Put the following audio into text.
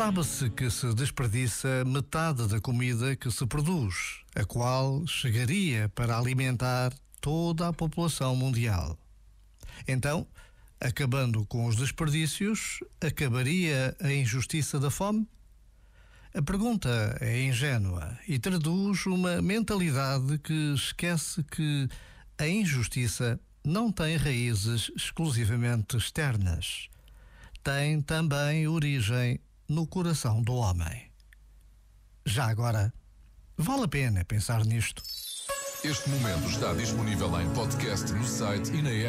Sabe-se que se desperdiça metade da comida que se produz, a qual chegaria para alimentar toda a população mundial. Então, acabando com os desperdícios, acabaria a injustiça da fome? A pergunta é ingênua e traduz uma mentalidade que esquece que a injustiça não tem raízes exclusivamente externas. Tem também origem no coração do homem. Já agora, vale a pena pensar nisto. Este momento está disponível em podcast no site e na app.